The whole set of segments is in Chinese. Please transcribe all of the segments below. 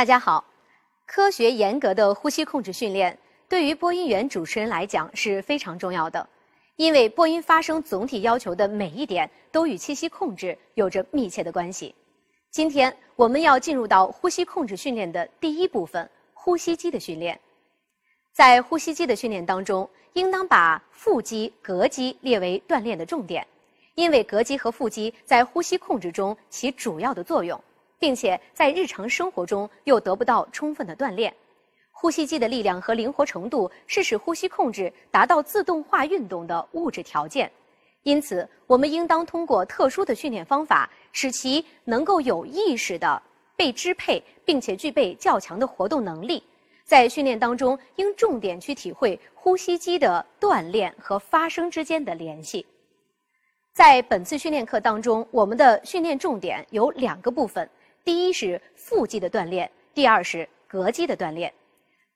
大家好，科学严格的呼吸控制训练对于播音员主持人来讲是非常重要的，因为播音发声总体要求的每一点都与气息控制有着密切的关系。今天我们要进入到呼吸控制训练的第一部分——呼吸肌的训练。在呼吸肌的训练当中，应当把腹肌、膈肌列为锻炼的重点，因为膈肌和腹肌在呼吸控制中起主要的作用。并且在日常生活中又得不到充分的锻炼，呼吸肌的力量和灵活程度是使呼吸控制达到自动化运动的物质条件。因此，我们应当通过特殊的训练方法，使其能够有意识地被支配，并且具备较强的活动能力。在训练当中，应重点去体会呼吸肌的锻炼和发声之间的联系。在本次训练课当中，我们的训练重点有两个部分。第一是腹肌的锻炼，第二是膈肌的锻炼。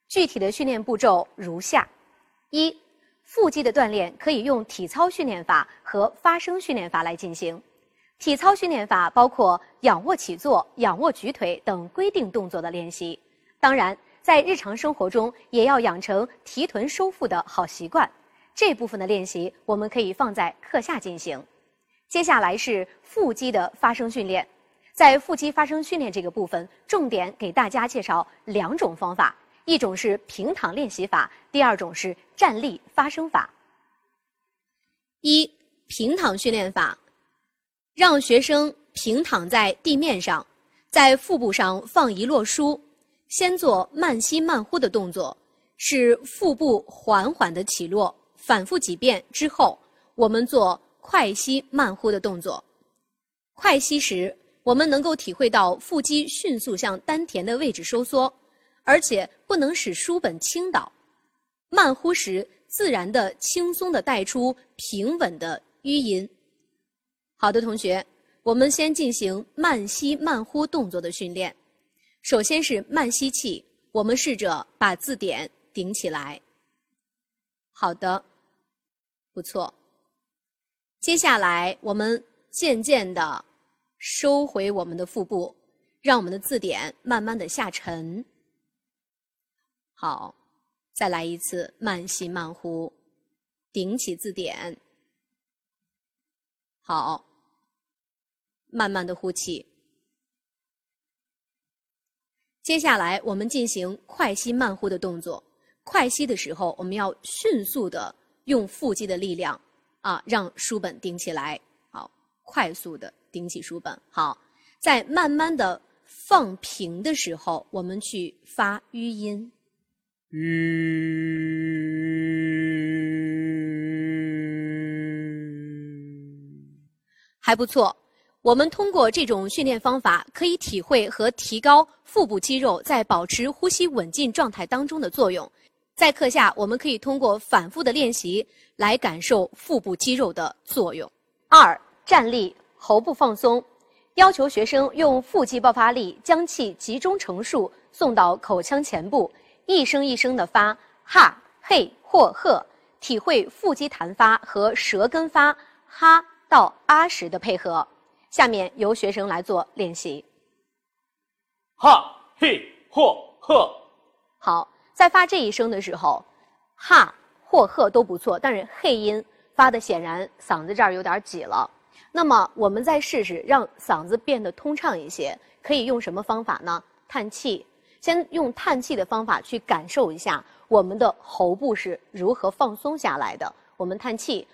具体的训练步骤如下：一、腹肌的锻炼可以用体操训练法和发声训练法来进行。体操训练法包括仰卧起坐、仰卧举腿等规定动作的练习。当然，在日常生活中也要养成提臀收腹的好习惯。这部分的练习我们可以放在课下进行。接下来是腹肌的发声训练。在腹肌发声训练这个部分，重点给大家介绍两种方法：一种是平躺练习法，第二种是站立发声法。一、平躺训练法，让学生平躺在地面上，在腹部上放一摞书，先做慢吸慢呼的动作，使腹部缓缓的起落，反复几遍之后，我们做快吸慢呼的动作。快吸时。我们能够体会到腹肌迅速向丹田的位置收缩，而且不能使书本倾倒。慢呼时，自然的、轻松的带出平稳的吁音。好的，同学，我们先进行慢吸慢呼动作的训练。首先是慢吸气，我们试着把字典顶起来。好的，不错。接下来，我们渐渐的。收回我们的腹部，让我们的字典慢慢的下沉。好，再来一次慢吸慢呼，顶起字典。好，慢慢的呼气。接下来我们进行快吸慢呼的动作。快吸的时候，我们要迅速的用腹肌的力量啊，让书本顶起来。好，快速的。顶起书本，好，在慢慢的放平的时候，我们去发吁音，还不错。我们通过这种训练方法，可以体会和提高腹部肌肉在保持呼吸稳进状态当中的作用。在课下，我们可以通过反复的练习来感受腹部肌肉的作用。二，站立。喉部放松，要求学生用腹肌爆发力将气集中成束送到口腔前部，一声一声的发哈、嘿或呵，体会腹肌弹发和舌根发哈到啊时的配合。下面由学生来做练习。哈、嘿或呵。好，在发这一声的时候，哈或呵都不错，但是嘿音发的显然嗓子这儿有点挤了。那么，我们再试试让嗓子变得通畅一些，可以用什么方法呢？叹气，先用叹气的方法去感受一下我们的喉部是如何放松下来的。我们叹气，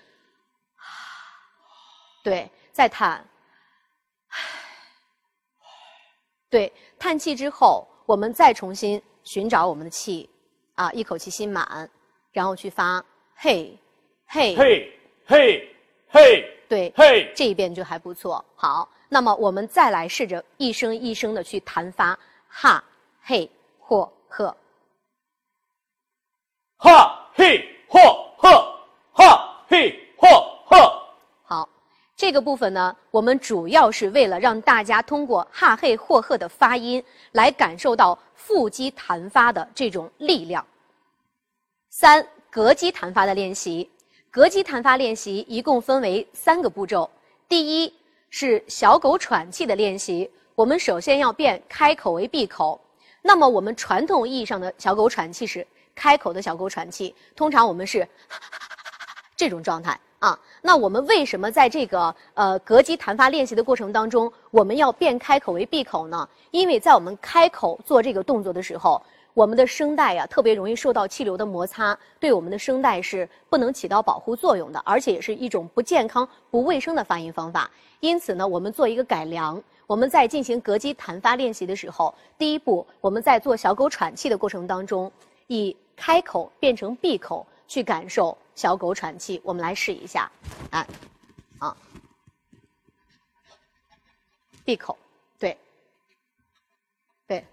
对，再叹，对，叹气之后，我们再重新寻找我们的气，啊，一口气吸满，然后去发，嘿，嘿，嘿，嘿，嘿。对，嘿这一遍就还不错。好，那么我们再来试着一声一声的去弹发哈、嘿或呵。哈、嘿或呵，哈、嘿或呵。好，这个部分呢，我们主要是为了让大家通过哈、嘿或呵的发音，来感受到腹肌弹发的这种力量。三，膈肌弹发的练习。膈肌弹发练习一共分为三个步骤。第一是小狗喘气的练习，我们首先要变开口为闭口，那么我们传统意义上的小狗喘气是开口的小狗喘气，通常我们是 这种状态啊。那我们为什么在这个呃膈肌弹发练习的过程当中，我们要变开口为闭口呢？因为在我们开口做这个动作的时候，我们的声带呀特别容易受到气流的摩擦，对我们的声带是不能起到保护作用的，而且也是一种不健康、不卫生的发音方法。因此呢，我们做一个改良。我们在进行膈肌弹发练习的时候，第一步，我们在做小狗喘气的过程当中，以开口变成闭口去感受小狗喘气。我们来试一下，哎，啊，闭口，对，对，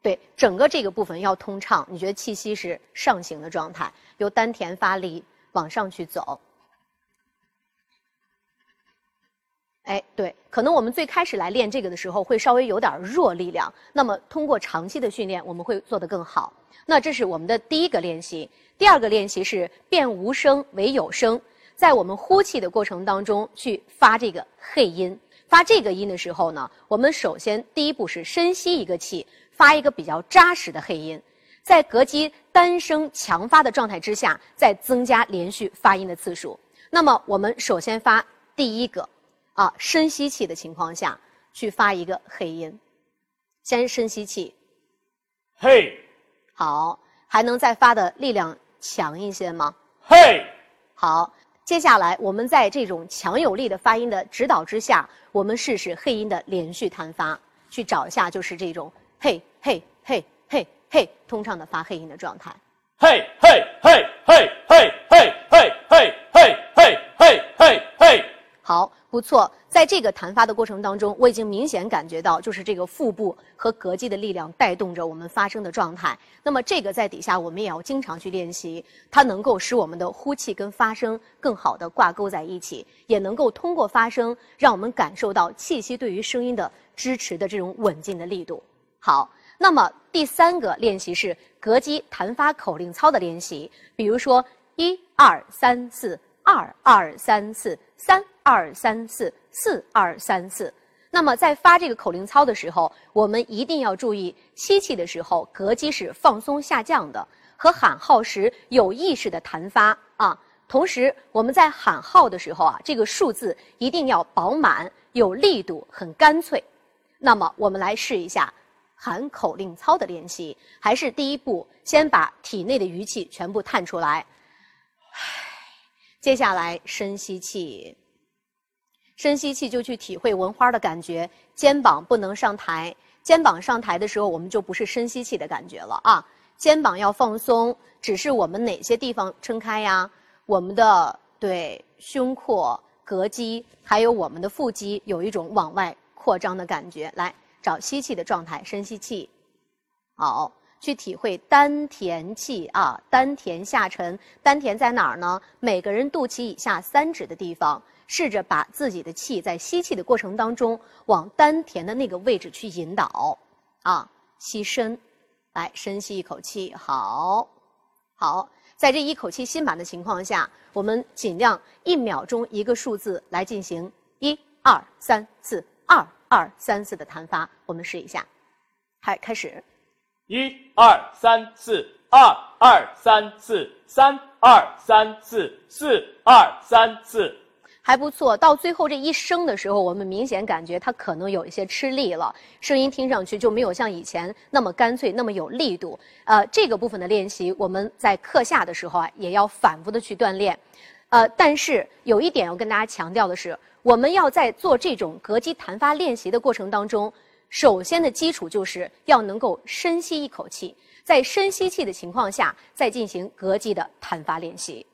对，整个这个部分要通畅。你觉得气息是上行的状态，由丹田发力往上去走。哎，对，可能我们最开始来练这个的时候会稍微有点弱力量，那么通过长期的训练，我们会做得更好。那这是我们的第一个练习，第二个练习是变无声为有声，在我们呼气的过程当中去发这个嘿音。发这个音的时候呢，我们首先第一步是深吸一个气，发一个比较扎实的黑音，在膈肌单声强发的状态之下，再增加连续发音的次数。那么我们首先发第一个。啊，深吸气的情况下去发一个黑音，先深吸气，嘿，好，还能再发的力量强一些吗？嘿，好，接下来我们在这种强有力的发音的指导之下，我们试试黑音的连续弹发，去找一下就是这种嘿嘿嘿嘿嘿通畅的发黑音的状态。嘿嘿嘿嘿嘿嘿嘿嘿嘿嘿嘿嘿嘿，好。不错，在这个弹发的过程当中，我已经明显感觉到，就是这个腹部和膈肌的力量带动着我们发声的状态。那么这个在底下我们也要经常去练习，它能够使我们的呼气跟发声更好的挂钩在一起，也能够通过发声让我们感受到气息对于声音的支持的这种稳进的力度。好，那么第三个练习是膈肌弹发口令操的练习，比如说一二三四，二二三四三。二三四四二三四，那么在发这个口令操的时候，我们一定要注意吸气的时候膈肌是放松下降的，和喊号时有意识的弹发啊。同时我们在喊号的时候啊，这个数字一定要饱满、有力度、很干脆。那么我们来试一下喊口令操的练习，还是第一步，先把体内的余气全部叹出来。接下来深吸气。深吸气就去体会闻花的感觉，肩膀不能上抬，肩膀上抬的时候，我们就不是深吸气的感觉了啊。肩膀要放松，只是我们哪些地方撑开呀？我们的对胸廓、膈肌，还有我们的腹肌，有一种往外扩张的感觉。来找吸气的状态，深吸气，好，去体会丹田气啊，丹田下沉，丹田在哪儿呢？每个人肚脐以下三指的地方。试着把自己的气在吸气的过程当中往丹田的那个位置去引导，啊，吸深，来深吸一口气，好，好，在这一口气吸满的情况下，我们尽量一秒钟一个数字来进行一二三四二二三四的弹发，我们试一下，嗨，开始，一二三四二二三四三二三四四二三四。还不错，到最后这一声的时候，我们明显感觉它可能有一些吃力了，声音听上去就没有像以前那么干脆、那么有力度。呃，这个部分的练习，我们在课下的时候啊，也要反复的去锻炼。呃，但是有一点要跟大家强调的是，我们要在做这种膈肌弹发练习的过程当中，首先的基础就是要能够深吸一口气，在深吸气的情况下，再进行膈肌的弹发练习。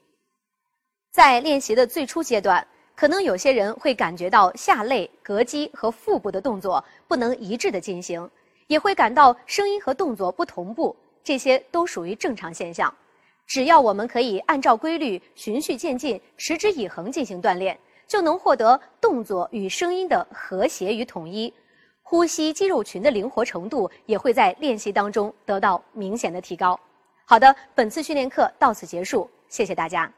在练习的最初阶段。可能有些人会感觉到下肋、膈肌和腹部的动作不能一致的进行，也会感到声音和动作不同步，这些都属于正常现象。只要我们可以按照规律循序渐进、持之以恒进行锻炼，就能获得动作与声音的和谐与统一，呼吸肌肉群的灵活程度也会在练习当中得到明显的提高。好的，本次训练课到此结束，谢谢大家。